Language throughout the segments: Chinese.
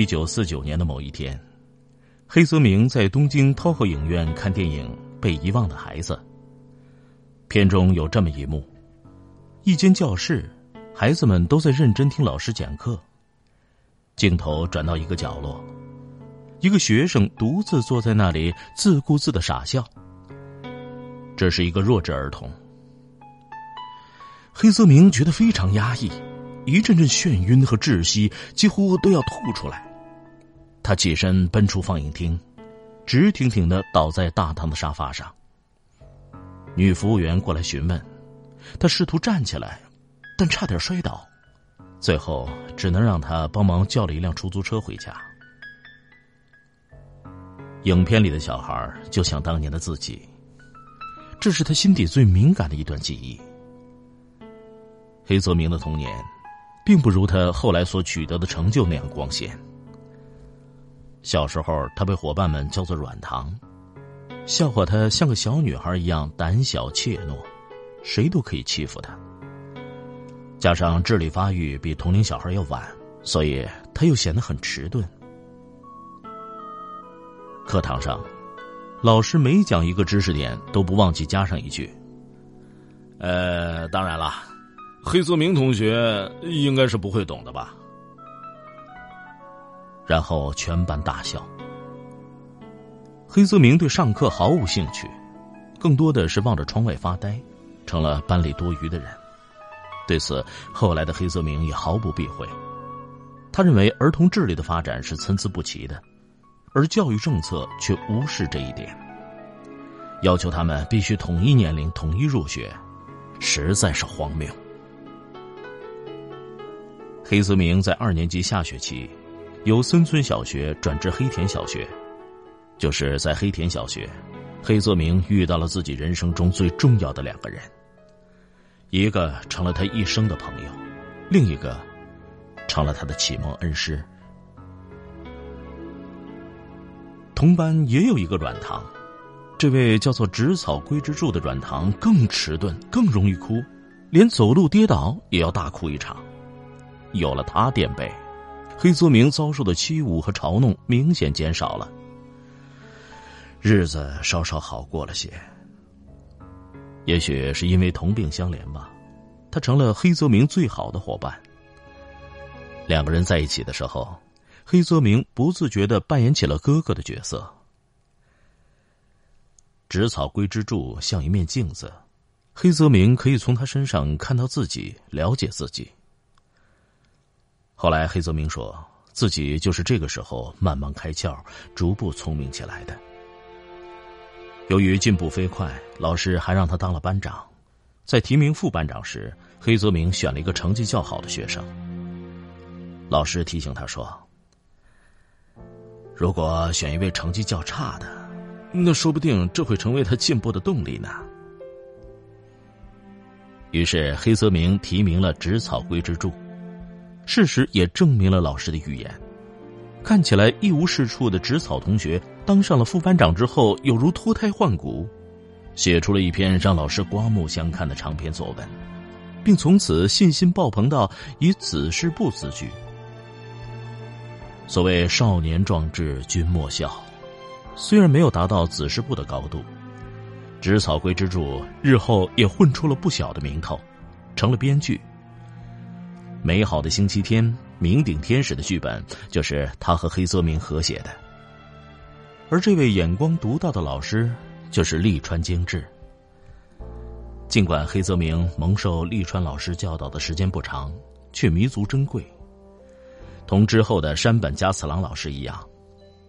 一九四九年的某一天，黑泽明在东京涛后影院看电影《被遗忘的孩子》。片中有这么一幕：一间教室，孩子们都在认真听老师讲课。镜头转到一个角落，一个学生独自坐在那里，自顾自的傻笑。这是一个弱智儿童。黑泽明觉得非常压抑。一阵阵眩晕和窒息，几乎都要吐出来。他起身奔出放映厅，直挺挺的倒在大堂的沙发上。女服务员过来询问，他试图站起来，但差点摔倒，最后只能让他帮忙叫了一辆出租车回家。影片里的小孩就像当年的自己，这是他心底最敏感的一段记忆。黑泽明的童年。并不如他后来所取得的成就那样光鲜。小时候，他被伙伴们叫做“软糖”，笑话他像个小女孩一样胆小怯懦，谁都可以欺负他。加上智力发育比同龄小孩要晚，所以他又显得很迟钝。课堂上，老师每讲一个知识点，都不忘记加上一句：“呃，当然了。”黑泽明同学应该是不会懂的吧？然后全班大笑。黑泽明对上课毫无兴趣，更多的是望着窗外发呆，成了班里多余的人。对此，后来的黑泽明也毫不避讳。他认为儿童智力的发展是参差不齐的，而教育政策却无视这一点，要求他们必须统一年龄、统一入学，实在是荒谬。黑泽明在二年级下学期，由森村小学转至黑田小学，就是在黑田小学，黑泽明遇到了自己人生中最重要的两个人，一个成了他一生的朋友，另一个成了他的启蒙恩师。同班也有一个软糖，这位叫做植草龟之助的软糖更迟钝，更容易哭，连走路跌倒也要大哭一场。有了他垫背，黑泽明遭受的欺侮和嘲弄明显减少了，日子稍稍好过了些。也许是因为同病相怜吧，他成了黑泽明最好的伙伴。两个人在一起的时候，黑泽明不自觉的扮演起了哥哥的角色。植草龟之助像一面镜子，黑泽明可以从他身上看到自己，了解自己。后来，黑泽明说自己就是这个时候慢慢开窍、逐步聪明起来的。由于进步飞快，老师还让他当了班长。在提名副班长时，黑泽明选了一个成绩较好的学生。老师提醒他说：“如果选一位成绩较差的，那说不定这会成为他进步的动力呢。”于是，黑泽明提名了植草龟之助。事实也证明了老师的预言，看起来一无是处的植草同学当上了副班长之后，有如脱胎换骨，写出了一篇让老师刮目相看的长篇作文，并从此信心爆棚到以子师部自居。所谓少年壮志君莫笑，虽然没有达到子师部的高度，植草龟之助日后也混出了不小的名头，成了编剧。美好的星期天，名鼎天使的剧本就是他和黑泽明合写的，而这位眼光独到的老师就是利川精致。尽管黑泽明蒙受利川老师教导的时间不长，却弥足珍贵。同之后的山本加次郎老师一样，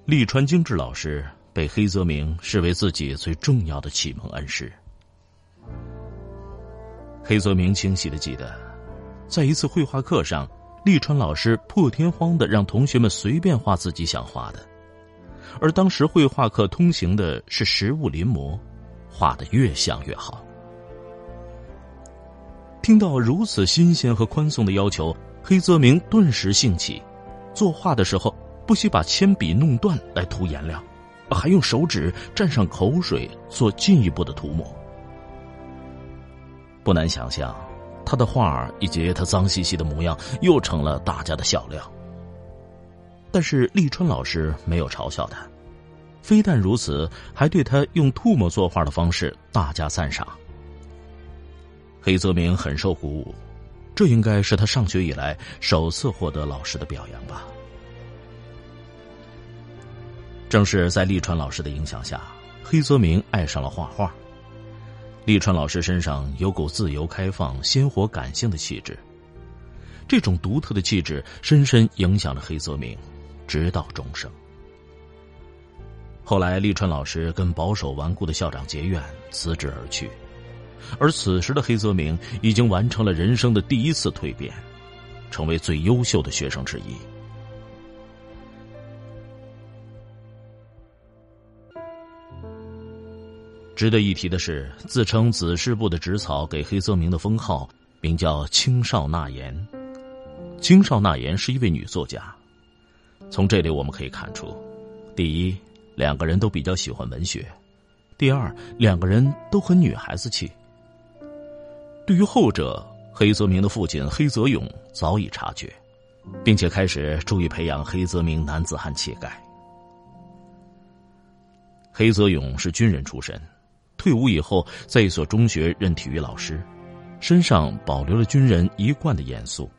利川精致老师被黑泽明视为自己最重要的启蒙恩师。黑泽明清晰的记得。在一次绘画课上，利川老师破天荒的让同学们随便画自己想画的，而当时绘画课通行的是实物临摹，画的越像越好。听到如此新鲜和宽松的要求，黑泽明顿时兴起，作画的时候不惜把铅笔弄断来涂颜料，还用手指蘸上口水做进一步的涂抹。不难想象。他的画以及他脏兮兮的模样又成了大家的笑料。但是立春老师没有嘲笑他，非但如此，还对他用唾沫作画的方式大加赞赏。黑泽明很受鼓舞，这应该是他上学以来首次获得老师的表扬吧。正是在立川老师的影响下，黑泽明爱上了画画。立川老师身上有股自由、开放、鲜活、感性的气质，这种独特的气质深深影响了黑泽明，直到终生。后来，立川老师跟保守顽固的校长结怨，辞职而去，而此时的黑泽明已经完成了人生的第一次蜕变，成为最优秀的学生之一。值得一提的是，自称子师部的植草给黑泽明的封号名叫青少纳言。青少纳言是一位女作家。从这里我们可以看出，第一，两个人都比较喜欢文学；第二，两个人都很女孩子气。对于后者，黑泽明的父亲黑泽勇早已察觉，并且开始注意培养黑泽明男子汉气概。黑泽勇是军人出身。退伍以后，在一所中学任体育老师，身上保留了军人一贯的严肃。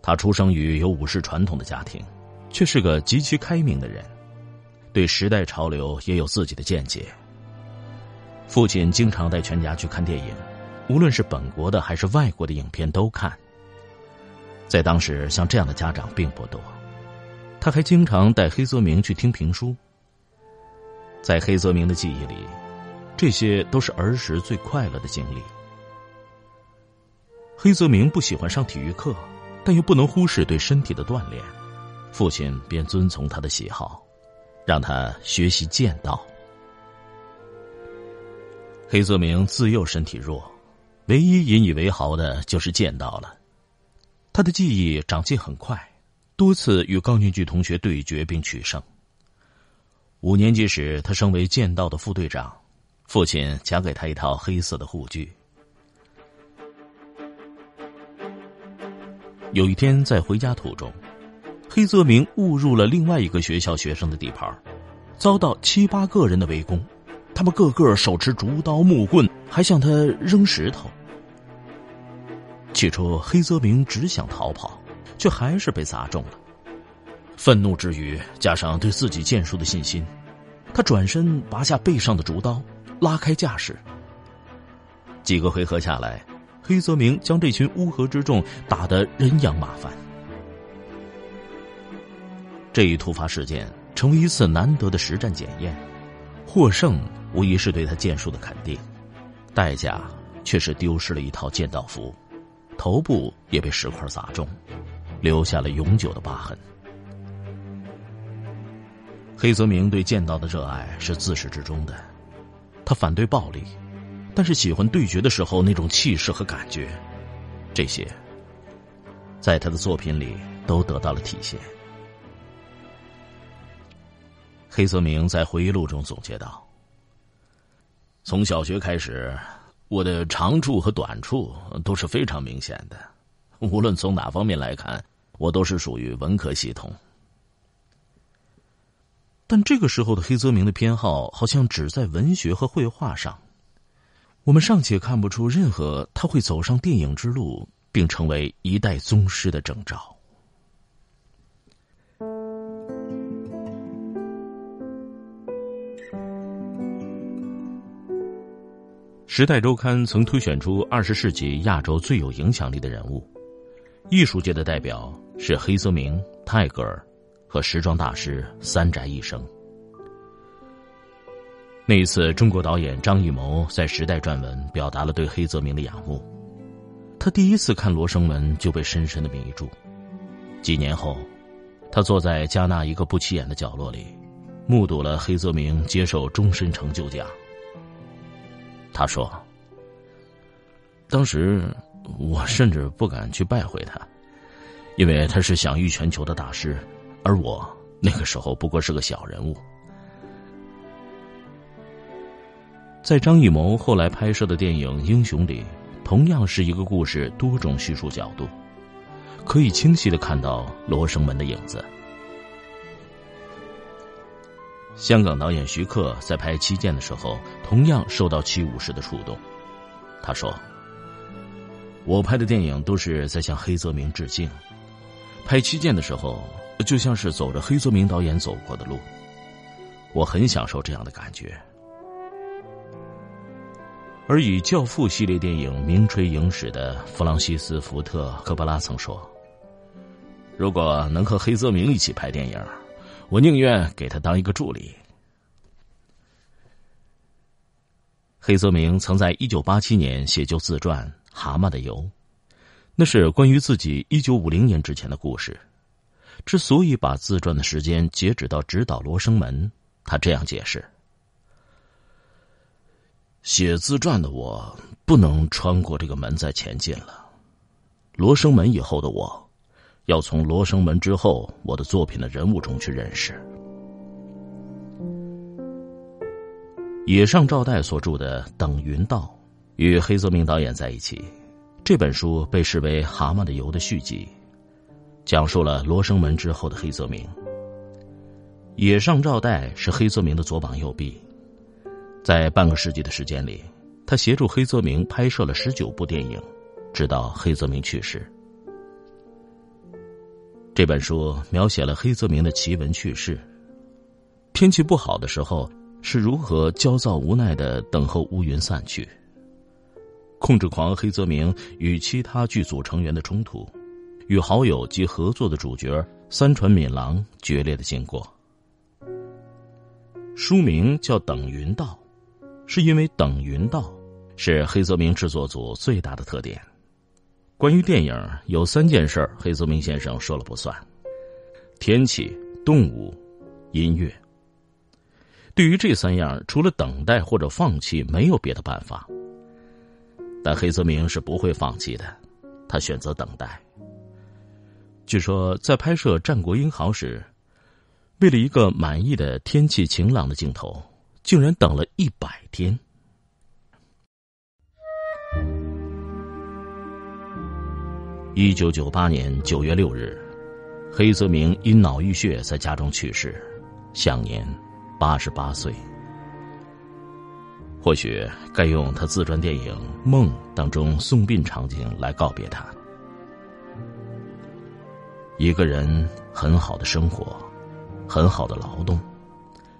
他出生于有武士传统的家庭，却是个极其开明的人，对时代潮流也有自己的见解。父亲经常带全家去看电影，无论是本国的还是外国的影片都看。在当时，像这样的家长并不多。他还经常带黑泽明去听评书。在黑泽明的记忆里。这些都是儿时最快乐的经历。黑泽明不喜欢上体育课，但又不能忽视对身体的锻炼，父亲便遵从他的喜好，让他学习剑道。黑泽明自幼身体弱，唯一引以为豪的就是剑道了。他的技艺长进很快，多次与高年级同学对决并取胜。五年级时，他升为剑道的副队长。父亲奖给他一套黑色的护具。有一天在回家途中，黑泽明误入了另外一个学校学生的地盘，遭到七八个人的围攻，他们个个手持竹刀木棍，还向他扔石头。起初黑泽明只想逃跑，却还是被砸中了。愤怒之余，加上对自己剑术的信心，他转身拔下背上的竹刀。拉开架势，几个回合下来，黑泽明将这群乌合之众打得人仰马翻。这一突发事件成为一次难得的实战检验，获胜无疑是对他剑术的肯定，代价却是丢失了一套剑道服，头部也被石块砸中，留下了永久的疤痕。黑泽明对剑道的热爱是自始至终的。他反对暴力，但是喜欢对决的时候那种气势和感觉，这些在他的作品里都得到了体现。黑泽明在回忆录中总结道：“从小学开始，我的长处和短处都是非常明显的，无论从哪方面来看，我都是属于文科系统。”但这个时候的黑泽明的偏好好像只在文学和绘画上，我们尚且看不出任何他会走上电影之路并成为一代宗师的征兆。《时代周刊》曾推选出二十世纪亚洲最有影响力的人物，艺术界的代表是黑泽明、泰戈尔。和时装大师三宅一生。那一次，中国导演张艺谋在《时代》撰文，表达了对黑泽明的仰慕。他第一次看《罗生门》就被深深的迷住。几年后，他坐在加纳一个不起眼的角落里，目睹了黑泽明接受终身成就奖。他说：“当时我甚至不敢去拜会他，因为他是享誉全球的大师，而我那个时候不过是个小人物。”在张艺谋后来拍摄的电影《英雄》里，同样是一个故事多种叙述角度，可以清晰的看到罗生门的影子。香港导演徐克在拍《七剑》的时候，同样受到七武士的触动。他说：“我拍的电影都是在向黑泽明致敬，拍《七剑》的时候，就像是走着黑泽明导演走过的路，我很享受这样的感觉。”而以《教父》系列电影名垂影史的弗朗西斯·福特·科波拉曾说：“如果能和黑泽明一起拍电影，我宁愿给他当一个助理。”黑泽明曾在一九八七年写就自传《蛤蟆的油》，那是关于自己一九五零年之前的故事。之所以把自传的时间截止到指导《罗生门》，他这样解释。写自传的我不能穿过这个门再前进了。罗生门以后的我，要从罗生门之后我的作品的人物中去认识。野上照代所著的《等云道》，与黑泽明导演在一起，这本书被视为《蛤蟆的油》的续集，讲述了罗生门之后的黑泽明。野上照代是黑泽明的左膀右臂。在半个世纪的时间里，他协助黑泽明拍摄了十九部电影，直到黑泽明去世。这本书描写了黑泽明的奇闻趣事。天气不好的时候是如何焦躁无奈的等候乌云散去。控制狂黑泽明与其他剧组成员的冲突，与好友及合作的主角三船敏郎决裂的经过。书名叫《等云道》。是因为等云道是黑泽明制作组最大的特点。关于电影，有三件事黑泽明先生说了不算：天气、动物、音乐。对于这三样，除了等待或者放弃，没有别的办法。但黑泽明是不会放弃的，他选择等待。据说在拍摄《战国英豪》时，为了一个满意的天气晴朗的镜头。竟然等了一百天。一九九八年九月六日，黑泽明因脑溢血在家中去世，享年八十八岁。或许该用他自传电影《梦》当中送殡场景来告别他。一个人很好的生活，很好的劳动，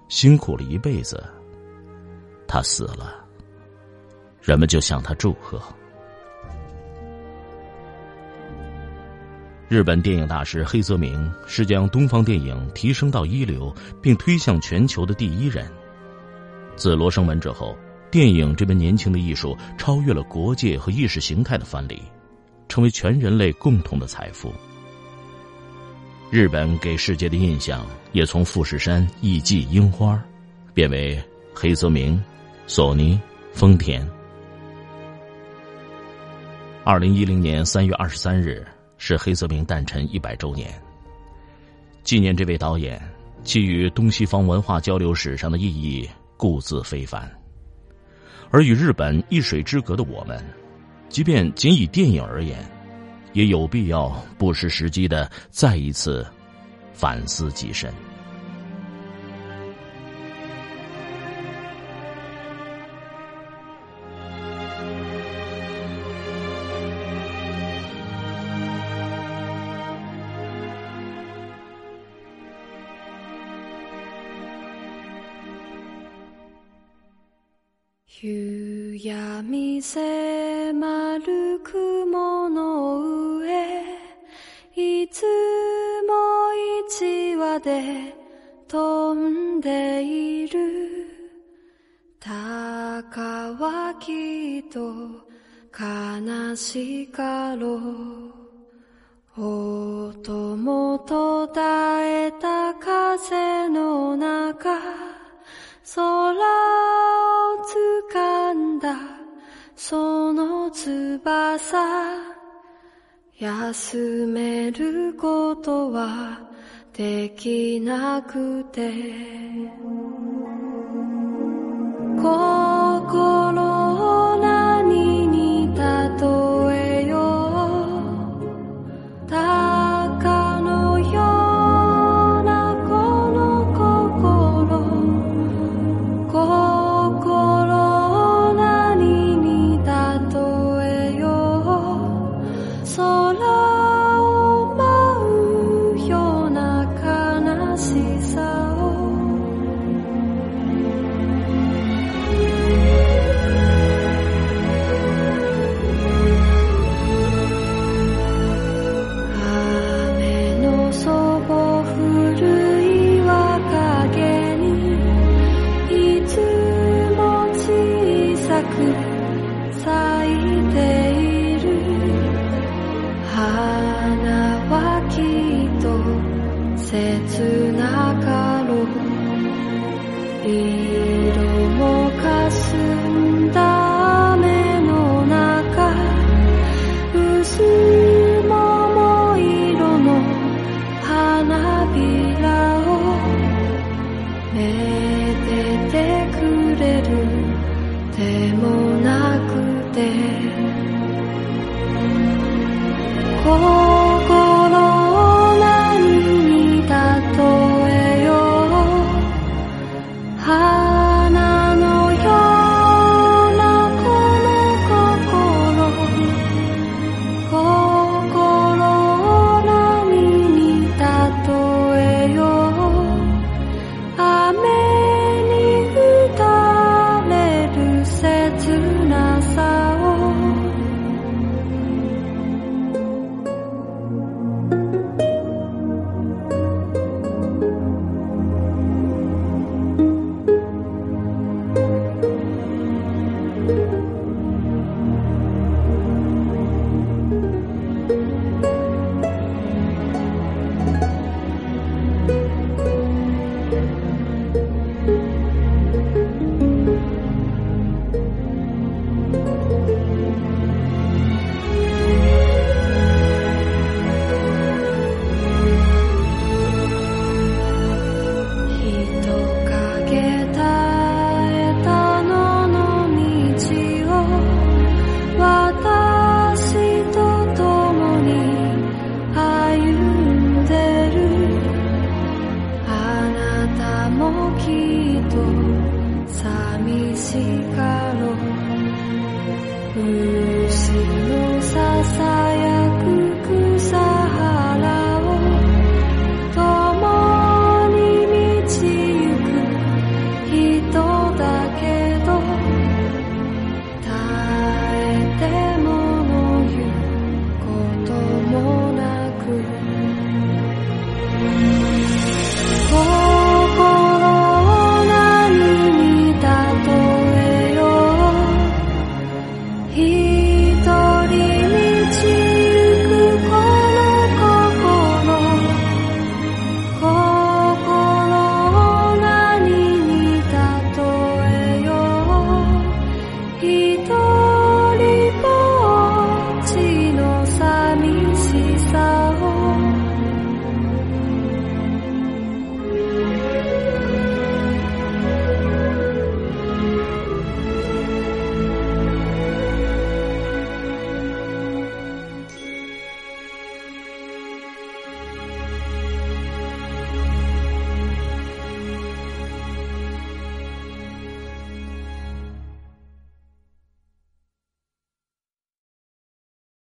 辛苦了一辈子。他死了，人们就向他祝贺。日本电影大师黑泽明是将东方电影提升到一流并推向全球的第一人。自《罗生门》之后，电影这门年轻的艺术超越了国界和意识形态的藩篱，成为全人类共同的财富。日本给世界的印象也从富士山、艺伎、樱花，变为黑泽明。索尼、丰田。二零一零年三月二十三日是黑泽明诞辰一百周年。纪念这位导演，其与东西方文化交流史上的意义固自非凡。而与日本一水之隔的我们，即便仅以电影而言，也有必要不失时机的再一次反思己身。闇迫る雲の上いつも一羽で飛んでいる。高はきっと悲しかろう。音も途絶えた風の中。空を掴んだその翼。休めることはできなくて。心